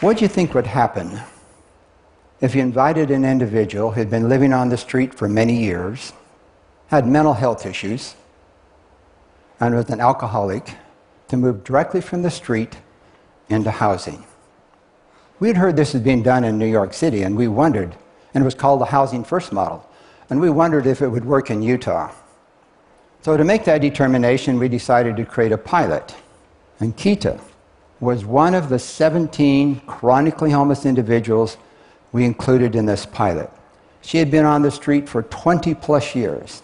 What do you think would happen if you invited an individual who'd been living on the street for many years, had mental health issues, and was an alcoholic to move directly from the street into housing? We had heard this was being done in New York City, and we wondered, and it was called the Housing First model, and we wondered if it would work in Utah. So, to make that determination, we decided to create a pilot. And Kita was one of the 17 chronically homeless individuals we included in this pilot. She had been on the street for 20 plus years,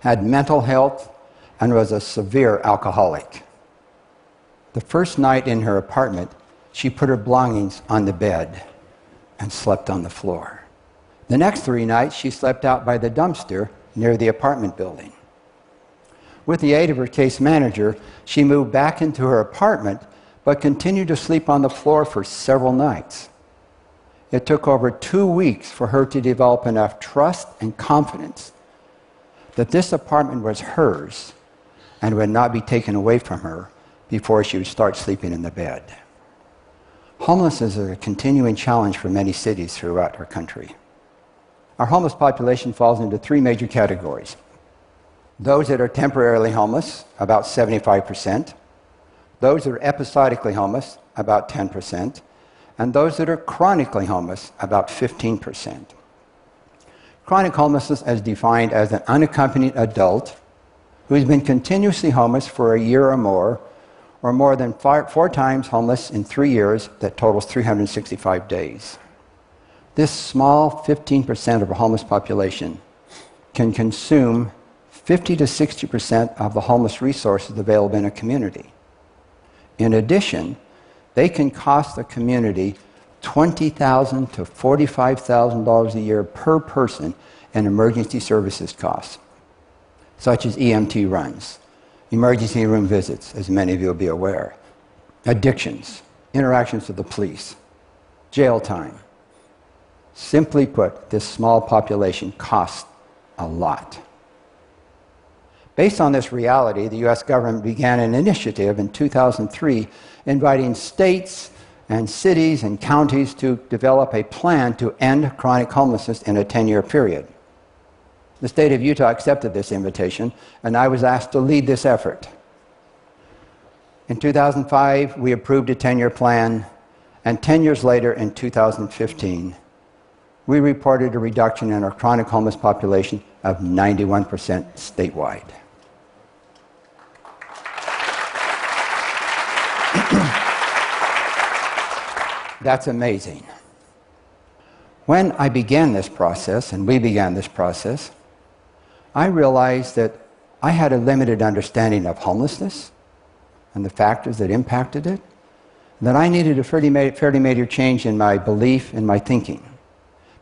had mental health, and was a severe alcoholic. The first night in her apartment, she put her belongings on the bed and slept on the floor. The next three nights, she slept out by the dumpster near the apartment building. With the aid of her case manager, she moved back into her apartment but continued to sleep on the floor for several nights. It took over two weeks for her to develop enough trust and confidence that this apartment was hers and would not be taken away from her before she would start sleeping in the bed. Homelessness is a continuing challenge for many cities throughout our country. Our homeless population falls into three major categories those that are temporarily homeless, about 75%, those that are episodically homeless, about 10%, and those that are chronically homeless, about 15%. Chronic homelessness is defined as an unaccompanied adult who has been continuously homeless for a year or more, or more than five, four times homeless in three years, that totals 365 days. This small 15% of the homeless population can consume 50 to 60% of the homeless resources available in a community. In addition, they can cost the community 20,000 to $45,000 a year per person in emergency services costs, such as EMT runs, emergency room visits, as many of you will be aware, addictions, interactions with the police, jail time. Simply put, this small population costs a lot. Based on this reality, the US government began an initiative in 2003 inviting states and cities and counties to develop a plan to end chronic homelessness in a 10 year period. The state of Utah accepted this invitation, and I was asked to lead this effort. In 2005, we approved a 10 year plan, and 10 years later, in 2015, we reported a reduction in our chronic homeless population of 91% statewide. That's amazing. When I began this process, and we began this process, I realized that I had a limited understanding of homelessness and the factors that impacted it, that I needed a fairly, fairly major change in my belief and my thinking.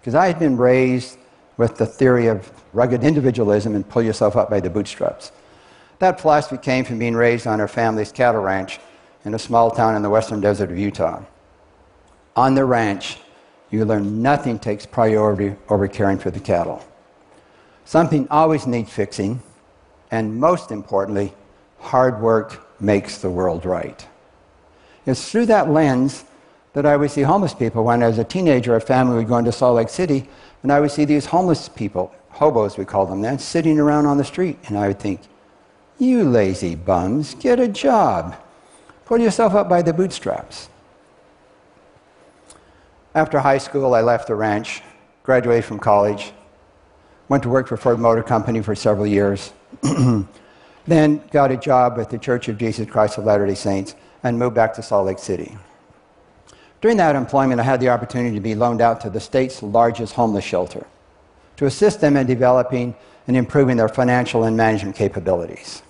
Because I had been raised with the theory of rugged individualism and pull yourself up by the bootstraps. That philosophy came from being raised on our family's cattle ranch in a small town in the western desert of Utah. On the ranch, you learn nothing takes priority over caring for the cattle. Something always needs fixing, and most importantly, hard work makes the world right. It's through that lens that I would see homeless people. When as a teenager, a family would go into Salt Lake City, and I would see these homeless people, hobos we call them then, sitting around on the street, and I would think, you lazy bums, get a job. Pull yourself up by the bootstraps. After high school, I left the ranch, graduated from college, went to work for Ford Motor Company for several years, then got a job with the Church of Jesus Christ of Latter day Saints, and moved back to Salt Lake City. During that employment, I had the opportunity to be loaned out to the state's largest homeless shelter to assist them in developing and improving their financial and management capabilities.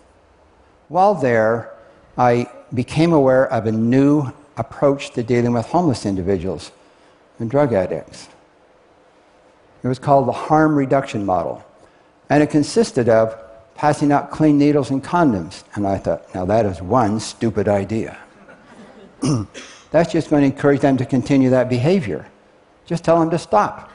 While there, I became aware of a new approach to dealing with homeless individuals and drug addicts. It was called the harm reduction model. And it consisted of passing out clean needles and condoms. And I thought, now that is one stupid idea. That's just going to encourage them to continue that behavior. Just tell them to stop.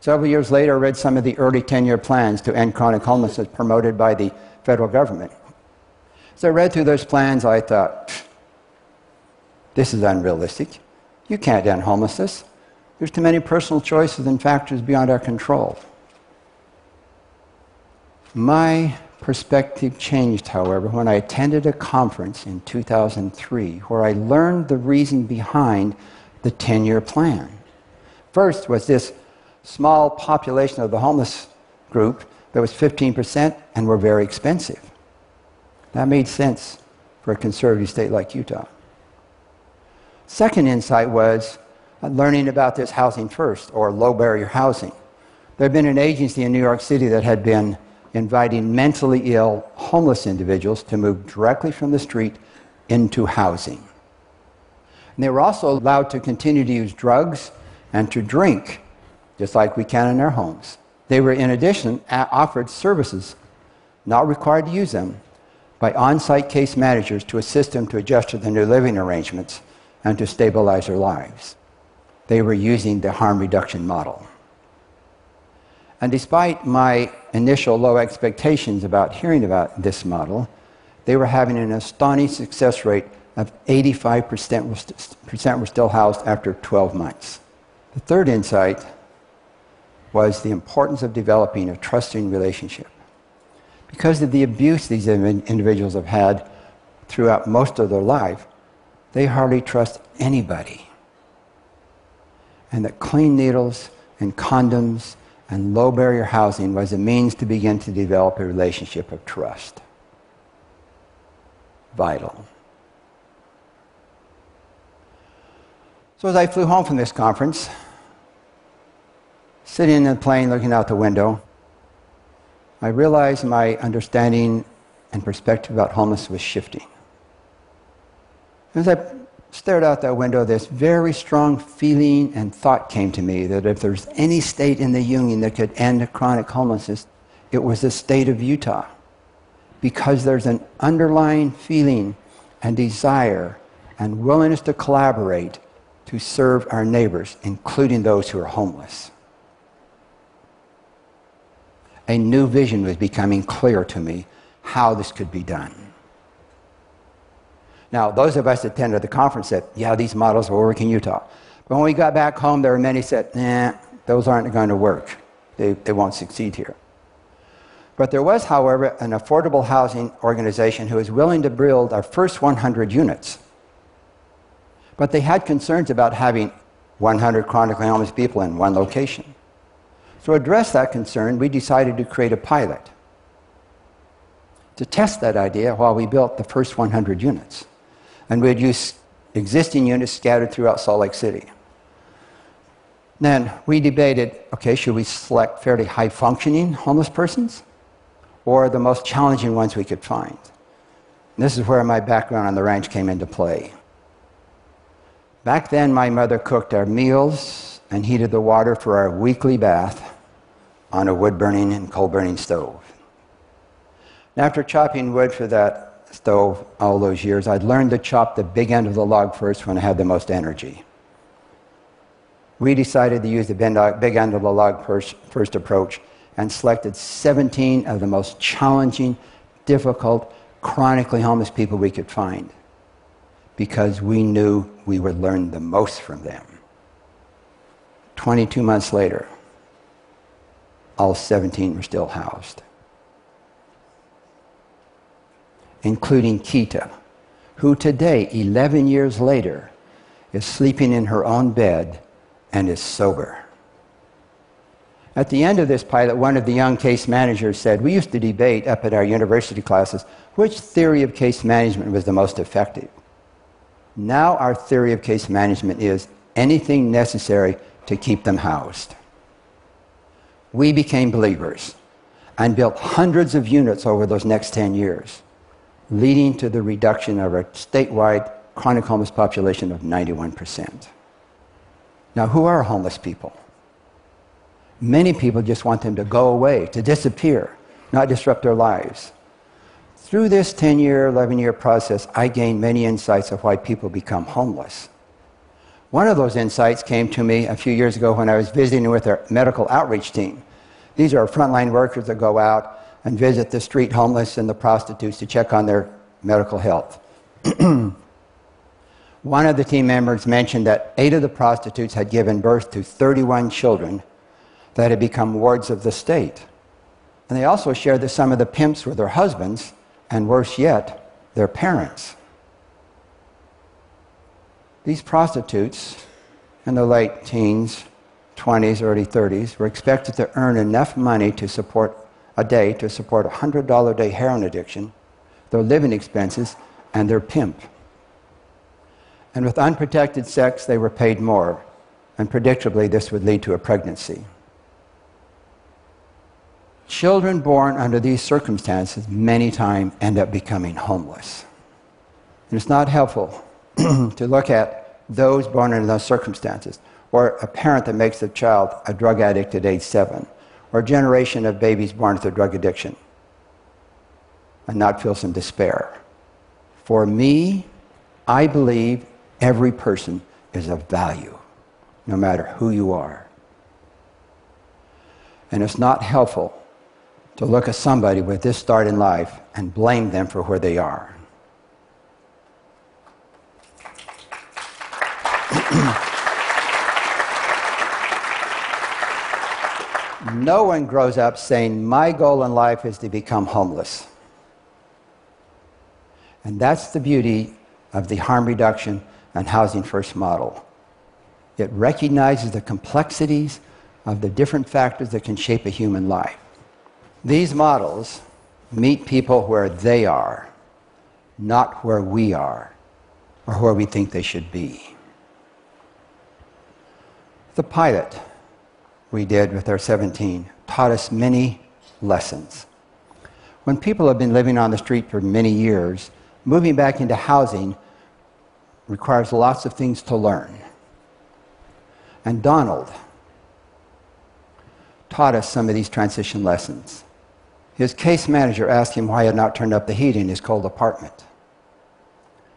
Several years later, I read some of the early 10 year plans to end chronic homelessness promoted by the federal government. As I read through those plans, I thought, This is unrealistic. You can't end homelessness. There's too many personal choices and factors beyond our control. My perspective changed, however, when I attended a conference in 2003 where I learned the reason behind the 10 year plan. First was this small population of the homeless group that was 15% and were very expensive. That made sense for a conservative state like Utah. Second insight was uh, learning about this housing first, or low barrier housing. There had been an agency in New York City that had been inviting mentally ill homeless individuals to move directly from the street into housing. And they were also allowed to continue to use drugs and to drink, just like we can in our homes. They were, in addition, offered services, not required to use them, by on site case managers to assist them to adjust to the new living arrangements and to stabilize their lives. They were using the harm reduction model. And despite my initial low expectations about hearing about this model, they were having an astonishing success rate of 85% were still housed after 12 months. The third insight was the importance of developing a trusting relationship. Because of the abuse these individuals have had throughout most of their life, they hardly trust anybody. And that clean needles and condoms and low barrier housing was a means to begin to develop a relationship of trust. Vital. So as I flew home from this conference, sitting in the plane looking out the window, I realized my understanding and perspective about homelessness was shifting. As I stared out that window, this very strong feeling and thought came to me that if there's any state in the Union that could end chronic homelessness, it was the state of Utah. Because there's an underlying feeling and desire and willingness to collaborate to serve our neighbors, including those who are homeless. A new vision was becoming clear to me how this could be done. Now, those of us that attended the conference said, yeah, these models will work in Utah. But when we got back home, there were many said, nah, those aren't going to work. They, they won't succeed here. But there was, however, an affordable housing organization who was willing to build our first 100 units. But they had concerns about having 100 chronically homeless people in one location. So, to address that concern, we decided to create a pilot to test that idea while we built the first 100 units and we'd use existing units scattered throughout Salt Lake City. Then we debated okay, should we select fairly high functioning homeless persons or the most challenging ones we could find? And this is where my background on the ranch came into play. Back then, my mother cooked our meals and heated the water for our weekly bath on a wood burning and coal burning stove. And after chopping wood for that stove all those years, I'd learned to chop the big end of the log first when I had the most energy. We decided to use the uh, big end of the log first, first approach and selected 17 of the most challenging, difficult, chronically homeless people we could find because we knew we would learn the most from them. 22 months later, all 17 were still housed. Including Kita, who today, 11 years later, is sleeping in her own bed and is sober. At the end of this pilot, one of the young case managers said, We used to debate up at our university classes which theory of case management was the most effective. Now, our theory of case management is anything necessary to keep them housed. We became believers and built hundreds of units over those next 10 years leading to the reduction of our statewide chronic homeless population of 91%. Now, who are homeless people? Many people just want them to go away, to disappear, not disrupt their lives. Through this 10 year, 11 year process, I gained many insights of why people become homeless. One of those insights came to me a few years ago when I was visiting with our medical outreach team. These are frontline workers that go out and visit the street homeless and the prostitutes to check on their medical health. One of the team members mentioned that eight of the prostitutes had given birth to 31 children that had become wards of the state. And they also shared that some of the pimps were their husbands, and worse yet, their parents. These prostitutes in the late teens, 20s, early 30s were expected to earn enough money to support a day to support a $100 a day heroin addiction, their living expenses, and their pimp. And with unprotected sex, they were paid more, and predictably, this would lead to a pregnancy. Children born under these circumstances many times end up becoming homeless. And it's not helpful to look at those born under those circumstances, or a parent that makes a child a drug addict at age seven, or generation of babies born with a drug addiction, and not feel some despair. For me, I believe every person is of value, no matter who you are. And it's not helpful to look at somebody with this start in life and blame them for where they are. no one grows up saying, My goal in life is to become homeless. And that's the beauty of the harm reduction and housing first model. It recognizes the complexities of the different factors that can shape a human life. These models meet people where they are, not where we are or where we think they should be. The pilot we did with our 17 taught us many lessons. When people have been living on the street for many years, moving back into housing requires lots of things to learn. And Donald taught us some of these transition lessons. His case manager asked him why he had not turned up the heat in his cold apartment.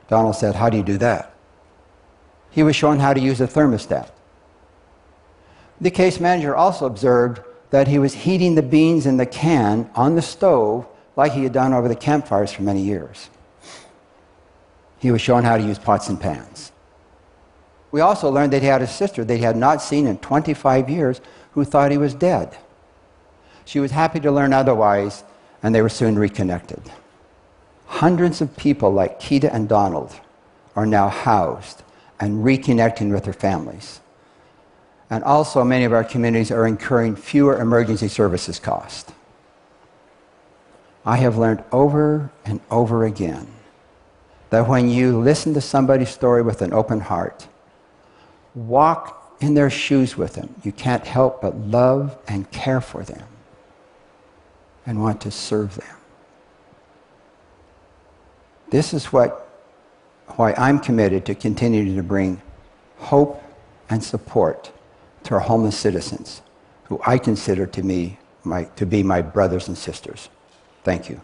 Donald said, How do you do that? He was shown how to use a thermostat. The case manager also observed that he was heating the beans in the can on the stove like he had done over the campfires for many years. He was shown how to use pots and pans. We also learned that he had a sister that he had not seen in 25 years who thought he was dead. She was happy to learn otherwise, and they were soon reconnected. Hundreds of people like Keita and Donald are now housed and reconnecting with their families. And also, many of our communities are incurring fewer emergency services costs. I have learned over and over again that when you listen to somebody's story with an open heart, walk in their shoes with them, you can't help but love and care for them and want to serve them. This is what why I'm committed to continuing to bring hope and support to our homeless citizens, who I consider to me my, to be my brothers and sisters. Thank you.